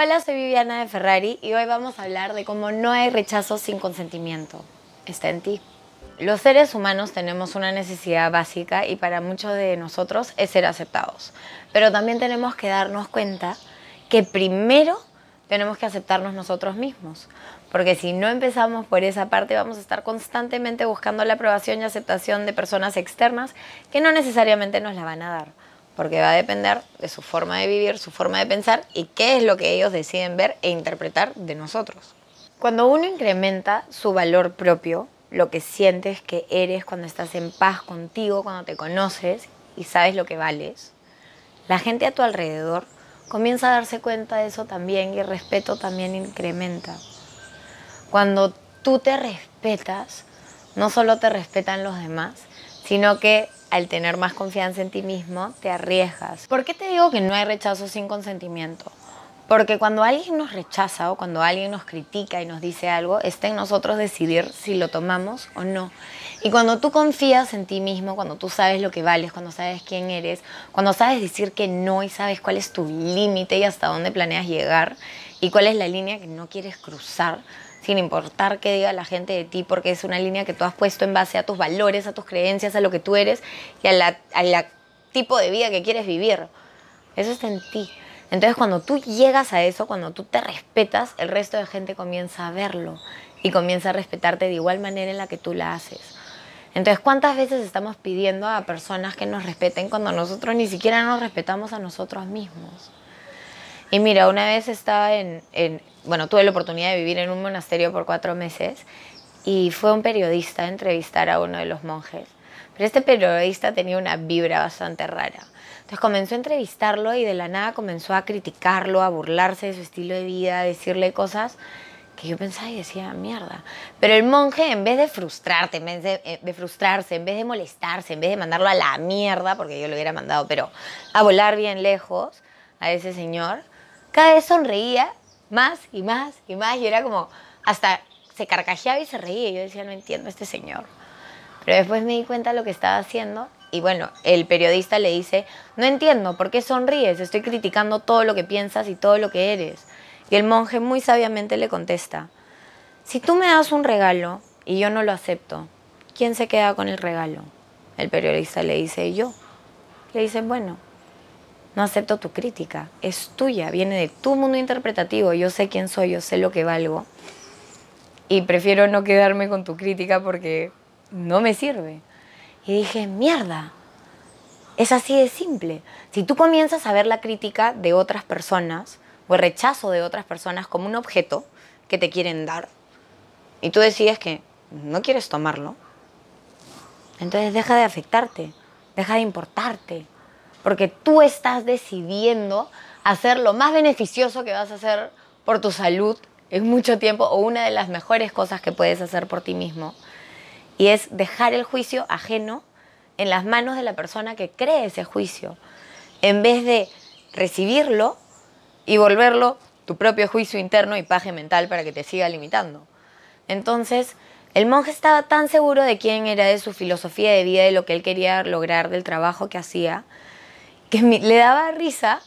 Hola, soy Viviana de Ferrari y hoy vamos a hablar de cómo no hay rechazo sin consentimiento. Está en ti. Los seres humanos tenemos una necesidad básica y para muchos de nosotros es ser aceptados. Pero también tenemos que darnos cuenta que primero tenemos que aceptarnos nosotros mismos. Porque si no empezamos por esa parte vamos a estar constantemente buscando la aprobación y aceptación de personas externas que no necesariamente nos la van a dar porque va a depender de su forma de vivir, su forma de pensar y qué es lo que ellos deciden ver e interpretar de nosotros. Cuando uno incrementa su valor propio, lo que sientes que eres cuando estás en paz contigo, cuando te conoces y sabes lo que vales, la gente a tu alrededor comienza a darse cuenta de eso también y el respeto también incrementa. Cuando tú te respetas, no solo te respetan los demás, sino que al tener más confianza en ti mismo, te arriesgas. ¿Por qué te digo que no hay rechazo sin consentimiento? Porque cuando alguien nos rechaza o cuando alguien nos critica y nos dice algo, está en nosotros decidir si lo tomamos o no. Y cuando tú confías en ti mismo, cuando tú sabes lo que vales, cuando sabes quién eres, cuando sabes decir que no y sabes cuál es tu límite y hasta dónde planeas llegar y cuál es la línea que no quieres cruzar, sin importar qué diga la gente de ti, porque es una línea que tú has puesto en base a tus valores, a tus creencias, a lo que tú eres y al la, tipo de vida que quieres vivir. Eso está en ti. Entonces cuando tú llegas a eso, cuando tú te respetas, el resto de gente comienza a verlo y comienza a respetarte de igual manera en la que tú la haces. Entonces, ¿cuántas veces estamos pidiendo a personas que nos respeten cuando nosotros ni siquiera nos respetamos a nosotros mismos? Y mira, una vez estaba en, bueno, tuve la oportunidad de vivir en un monasterio por cuatro meses y fue un periodista a entrevistar a uno de los monjes. Pero este periodista tenía una vibra bastante rara. Entonces comenzó a entrevistarlo y de la nada comenzó a criticarlo, a burlarse de su estilo de vida, a decirle cosas que yo pensaba y decía, mierda. Pero el monje, en vez de frustrarte, en vez de, eh, de, frustrarse, en vez de molestarse, en vez de mandarlo a la mierda, porque yo lo hubiera mandado, pero a volar bien lejos a ese señor, cada vez sonreía más y más y más y era como hasta se carcajeaba y se reía yo decía, no entiendo a este señor. Pero después me di cuenta de lo que estaba haciendo y bueno, el periodista le dice, no entiendo, ¿por qué sonríes? Estoy criticando todo lo que piensas y todo lo que eres. Y el monje muy sabiamente le contesta, si tú me das un regalo y yo no lo acepto, ¿quién se queda con el regalo? El periodista le dice, yo. Le dice, bueno, no acepto tu crítica, es tuya, viene de tu mundo interpretativo, yo sé quién soy, yo sé lo que valgo y prefiero no quedarme con tu crítica porque no me sirve. Y dije, mierda, es así de simple. Si tú comienzas a ver la crítica de otras personas o el rechazo de otras personas como un objeto que te quieren dar y tú decides que no quieres tomarlo, entonces deja de afectarte, deja de importarte porque tú estás decidiendo hacer lo más beneficioso que vas a hacer por tu salud en mucho tiempo o una de las mejores cosas que puedes hacer por ti mismo. Y es dejar el juicio ajeno en las manos de la persona que cree ese juicio, en vez de recibirlo y volverlo tu propio juicio interno y paje mental para que te siga limitando. Entonces, el monje estaba tan seguro de quién era, de su filosofía de vida, de lo que él quería lograr, del trabajo que hacía, que le daba risa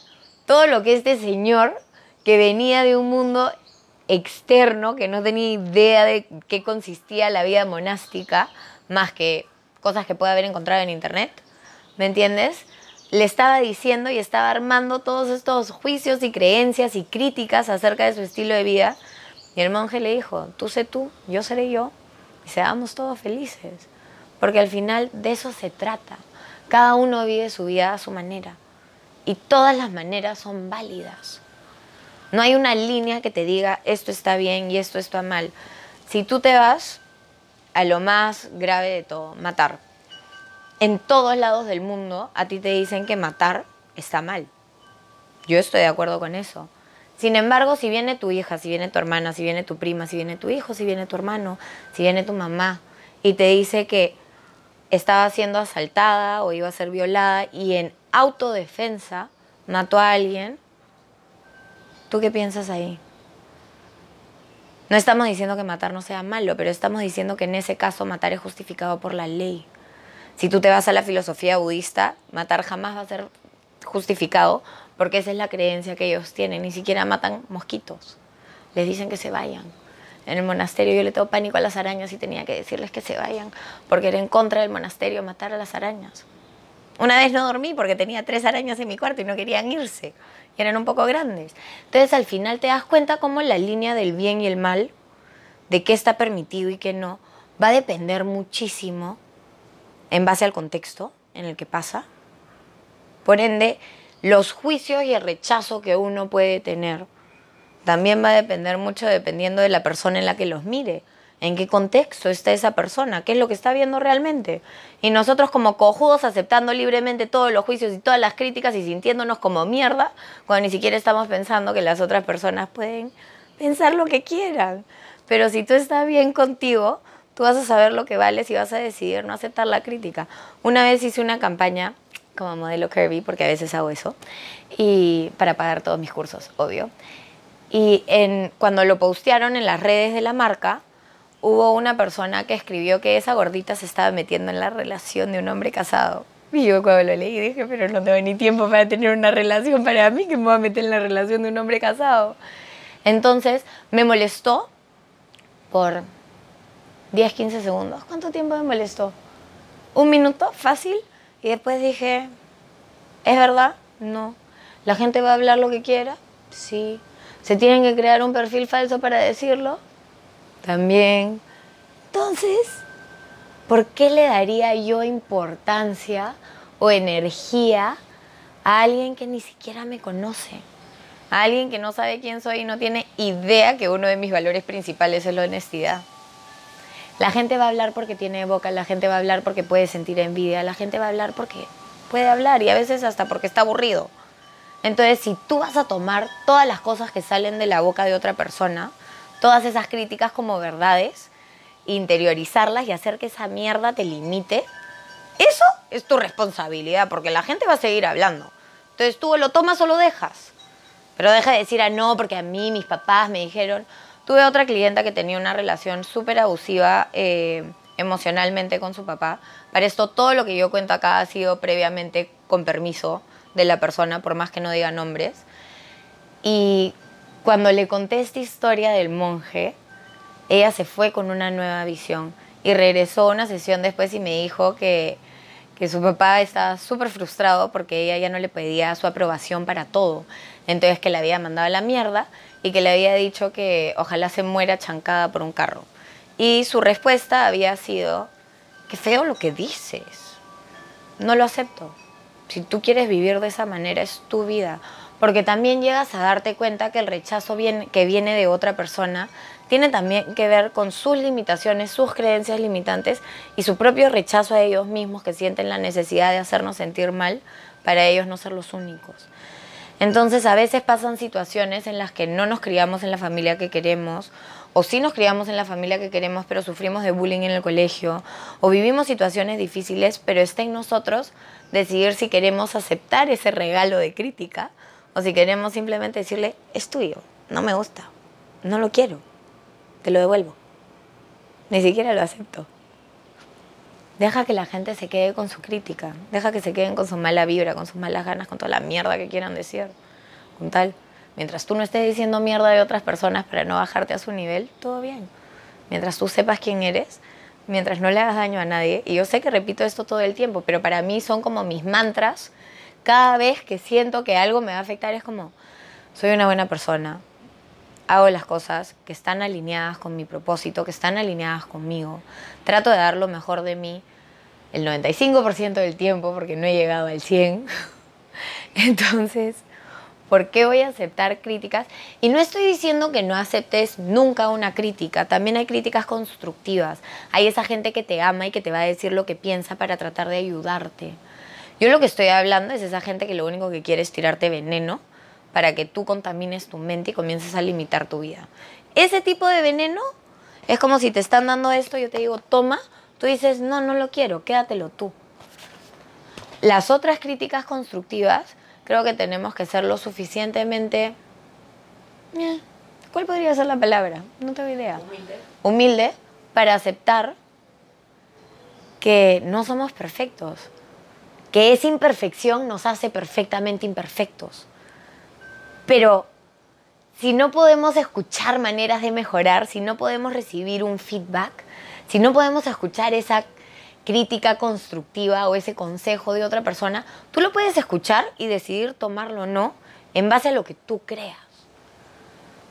todo lo que este señor, que venía de un mundo externo, que no tenía idea de qué consistía la vida monástica, más que cosas que puede haber encontrado en internet, ¿me entiendes? Le estaba diciendo y estaba armando todos estos juicios y creencias y críticas acerca de su estilo de vida. Y el monje le dijo, tú sé tú, yo seré yo, y seamos todos felices. Porque al final de eso se trata. Cada uno vive su vida a su manera y todas las maneras son válidas. No hay una línea que te diga esto está bien y esto está mal. Si tú te vas a lo más grave de todo, matar. En todos lados del mundo a ti te dicen que matar está mal. Yo estoy de acuerdo con eso. Sin embargo, si viene tu hija, si viene tu hermana, si viene tu prima, si viene tu hijo, si viene tu hermano, si viene tu mamá y te dice que estaba siendo asaltada o iba a ser violada y en autodefensa mató a alguien, ¿tú qué piensas ahí? No estamos diciendo que matar no sea malo, pero estamos diciendo que en ese caso matar es justificado por la ley. Si tú te vas a la filosofía budista, matar jamás va a ser justificado porque esa es la creencia que ellos tienen. Ni siquiera matan mosquitos, les dicen que se vayan. En el monasterio yo le tengo pánico a las arañas y tenía que decirles que se vayan, porque era en contra del monasterio matar a las arañas. Una vez no dormí porque tenía tres arañas en mi cuarto y no querían irse, y eran un poco grandes. Entonces al final te das cuenta cómo la línea del bien y el mal, de qué está permitido y qué no, va a depender muchísimo en base al contexto en el que pasa. Por ende, los juicios y el rechazo que uno puede tener también va a depender mucho dependiendo de la persona en la que los mire, en qué contexto está esa persona, qué es lo que está viendo realmente. Y nosotros como cojudos aceptando libremente todos los juicios y todas las críticas y sintiéndonos como mierda, cuando ni siquiera estamos pensando que las otras personas pueden pensar lo que quieran. Pero si tú estás bien contigo, tú vas a saber lo que vales y vas a decidir no aceptar la crítica. Una vez hice una campaña como modelo Kirby, porque a veces hago eso, y para pagar todos mis cursos, obvio. Y cuando lo postearon en las redes de la marca, hubo una persona que escribió que esa gordita se estaba metiendo en la relación de un hombre casado. Y yo cuando lo leí dije, pero no tengo ni tiempo para tener una relación para mí, que me voy a meter en la relación de un hombre casado. Entonces me molestó por 10, 15 segundos. ¿Cuánto tiempo me molestó? ¿Un minuto? ¿Fácil? Y después dije, ¿es verdad? No. ¿La gente va a hablar lo que quiera? Sí. ¿Se tienen que crear un perfil falso para decirlo? También. Entonces, ¿por qué le daría yo importancia o energía a alguien que ni siquiera me conoce? A alguien que no sabe quién soy y no tiene idea que uno de mis valores principales es la honestidad. La gente va a hablar porque tiene boca, la gente va a hablar porque puede sentir envidia, la gente va a hablar porque puede hablar y a veces hasta porque está aburrido. Entonces, si tú vas a tomar todas las cosas que salen de la boca de otra persona, todas esas críticas como verdades, interiorizarlas y hacer que esa mierda te limite, eso es tu responsabilidad, porque la gente va a seguir hablando. Entonces tú lo tomas o lo dejas. Pero deja de decir, ah, no, porque a mí mis papás me dijeron. Tuve otra clienta que tenía una relación súper abusiva eh, emocionalmente con su papá. Para esto, todo lo que yo cuento acá ha sido previamente con permiso de la persona, por más que no diga nombres. Y cuando le conté esta historia del monje, ella se fue con una nueva visión y regresó una sesión después y me dijo que, que su papá estaba súper frustrado porque ella ya no le pedía su aprobación para todo. Entonces que le había mandado la mierda y que le había dicho que ojalá se muera chancada por un carro. Y su respuesta había sido, qué feo lo que dices, no lo acepto. Si tú quieres vivir de esa manera, es tu vida. Porque también llegas a darte cuenta que el rechazo que viene de otra persona tiene también que ver con sus limitaciones, sus creencias limitantes y su propio rechazo a ellos mismos que sienten la necesidad de hacernos sentir mal para ellos no ser los únicos. Entonces a veces pasan situaciones en las que no nos criamos en la familia que queremos o sí nos criamos en la familia que queremos pero sufrimos de bullying en el colegio o vivimos situaciones difíciles pero está en nosotros decidir si queremos aceptar ese regalo de crítica o si queremos simplemente decirle, es tuyo, no me gusta, no lo quiero, te lo devuelvo. Ni siquiera lo acepto. Deja que la gente se quede con su crítica, deja que se queden con su mala vibra, con sus malas ganas, con toda la mierda que quieran decir. Con tal, mientras tú no estés diciendo mierda de otras personas para no bajarte a su nivel, todo bien. Mientras tú sepas quién eres, mientras no le hagas daño a nadie. Y yo sé que repito esto todo el tiempo, pero para mí son como mis mantras. Cada vez que siento que algo me va a afectar es como, soy una buena persona, hago las cosas que están alineadas con mi propósito, que están alineadas conmigo, trato de dar lo mejor de mí el 95% del tiempo, porque no he llegado al 100%. Entonces, ¿Por qué voy a aceptar críticas? Y no estoy diciendo que no aceptes nunca una crítica, también hay críticas constructivas. Hay esa gente que te ama y que te va a decir lo que piensa para tratar de ayudarte. Yo lo que estoy hablando es esa gente que lo único que quiere es tirarte veneno para que tú contamines tu mente y comiences a limitar tu vida. Ese tipo de veneno es como si te están dando esto, yo te digo, toma, tú dices, no, no lo quiero, quédatelo tú. Las otras críticas constructivas creo que tenemos que ser lo suficientemente... Eh, ¿Cuál podría ser la palabra? No tengo idea. Humilde. Humilde para aceptar que no somos perfectos, que esa imperfección nos hace perfectamente imperfectos. Pero si no podemos escuchar maneras de mejorar, si no podemos recibir un feedback, si no podemos escuchar esa crítica constructiva o ese consejo de otra persona, tú lo puedes escuchar y decidir tomarlo o no en base a lo que tú creas.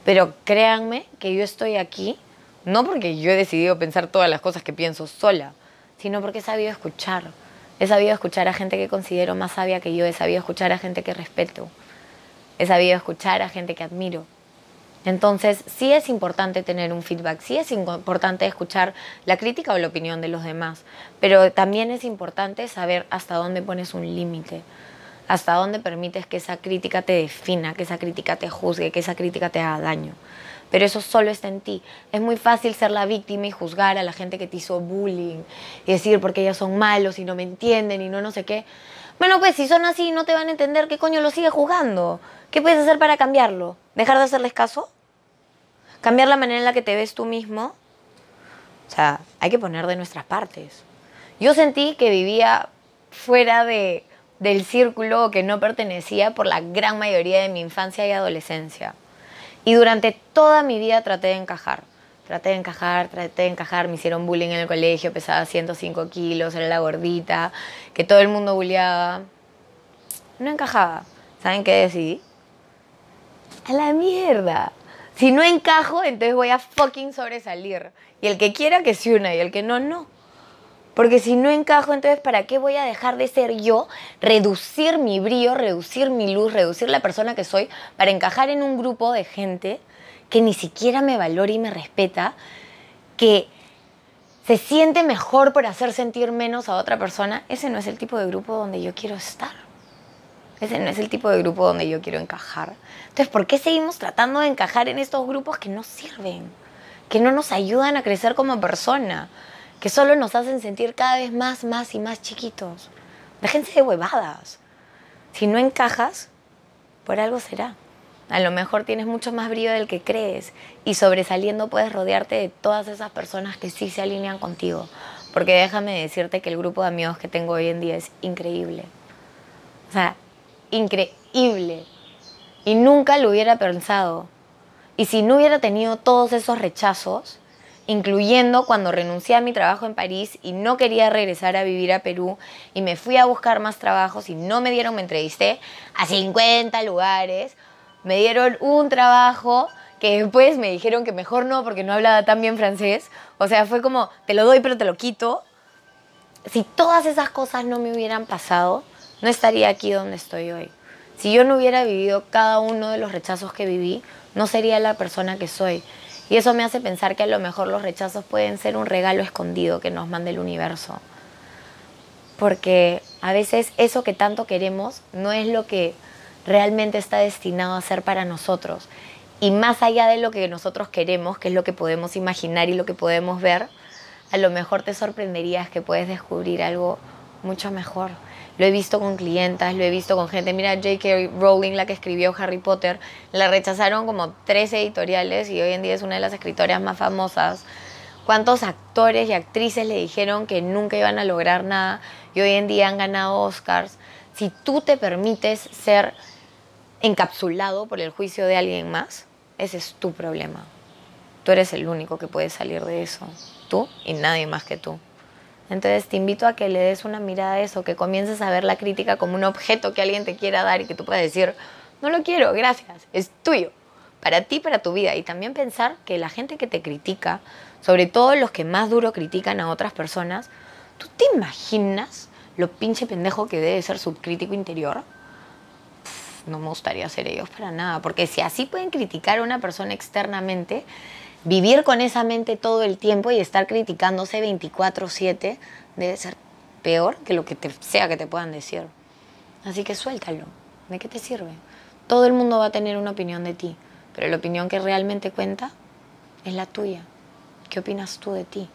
Pero créanme que yo estoy aquí no porque yo he decidido pensar todas las cosas que pienso sola, sino porque he sabido escuchar. He sabido escuchar a gente que considero más sabia que yo, he sabido escuchar a gente que respeto, he sabido escuchar a gente que admiro. Entonces, sí es importante tener un feedback, sí es importante escuchar la crítica o la opinión de los demás, pero también es importante saber hasta dónde pones un límite, hasta dónde permites que esa crítica te defina, que esa crítica te juzgue, que esa crítica te haga daño. Pero eso solo está en ti. Es muy fácil ser la víctima y juzgar a la gente que te hizo bullying y decir porque ellos son malos y no me entienden y no no sé qué. Bueno, pues si son así no te van a entender, ¿qué coño lo sigue juzgando? ¿Qué puedes hacer para cambiarlo? ¿Dejar de hacerles caso? ¿Cambiar la manera en la que te ves tú mismo? O sea, hay que poner de nuestras partes. Yo sentí que vivía fuera de, del círculo que no pertenecía por la gran mayoría de mi infancia y adolescencia. Y durante toda mi vida traté de encajar. Traté de encajar, traté de encajar. Me hicieron bullying en el colegio, pesaba 105 kilos, era la gordita, que todo el mundo bulleaba. No encajaba. ¿Saben qué decidí? A la mierda. Si no encajo, entonces voy a fucking sobresalir. Y el que quiera que se una y el que no, no. Porque si no encajo, entonces ¿para qué voy a dejar de ser yo, reducir mi brillo, reducir mi luz, reducir la persona que soy para encajar en un grupo de gente que ni siquiera me valora y me respeta, que se siente mejor por hacer sentir menos a otra persona? Ese no es el tipo de grupo donde yo quiero estar. Ese no es el tipo de grupo donde yo quiero encajar. Entonces, ¿por qué seguimos tratando de encajar en estos grupos que no sirven? Que no nos ayudan a crecer como persona, que solo nos hacen sentir cada vez más, más y más chiquitos. Déjense de huevadas. Si no encajas, por algo será. A lo mejor tienes mucho más brillo del que crees y sobresaliendo puedes rodearte de todas esas personas que sí se alinean contigo. Porque déjame decirte que el grupo de amigos que tengo hoy en día es increíble. O sea, increíble. Y nunca lo hubiera pensado. Y si no hubiera tenido todos esos rechazos, incluyendo cuando renuncié a mi trabajo en París y no quería regresar a vivir a Perú y me fui a buscar más trabajos y no me dieron, me entrevisté a 50 lugares, me dieron un trabajo que después me dijeron que mejor no porque no hablaba tan bien francés, o sea, fue como, te lo doy pero te lo quito. Si todas esas cosas no me hubieran pasado, no estaría aquí donde estoy hoy. Si yo no hubiera vivido cada uno de los rechazos que viví, no sería la persona que soy. Y eso me hace pensar que a lo mejor los rechazos pueden ser un regalo escondido que nos manda el universo. Porque a veces eso que tanto queremos no es lo que realmente está destinado a ser para nosotros. Y más allá de lo que nosotros queremos, que es lo que podemos imaginar y lo que podemos ver, a lo mejor te sorprenderías que puedes descubrir algo mucho mejor. Lo he visto con clientas, lo he visto con gente. Mira, J.K. Rowling, la que escribió Harry Potter, la rechazaron como tres editoriales y hoy en día es una de las escritoras más famosas. ¿Cuántos actores y actrices le dijeron que nunca iban a lograr nada y hoy en día han ganado Oscars? Si tú te permites ser encapsulado por el juicio de alguien más, ese es tu problema. Tú eres el único que puede salir de eso. Tú y nadie más que tú. Entonces te invito a que le des una mirada a eso, que comiences a ver la crítica como un objeto que alguien te quiera dar y que tú puedas decir, no lo quiero, gracias, es tuyo, para ti, para tu vida. Y también pensar que la gente que te critica, sobre todo los que más duro critican a otras personas, ¿tú te imaginas lo pinche pendejo que debe ser su crítico interior? no me gustaría ser ellos para nada, porque si así pueden criticar a una persona externamente, vivir con esa mente todo el tiempo y estar criticándose 24/7 debe ser peor que lo que sea que te puedan decir. Así que suéltalo. ¿De qué te sirve? Todo el mundo va a tener una opinión de ti, pero la opinión que realmente cuenta es la tuya. ¿Qué opinas tú de ti?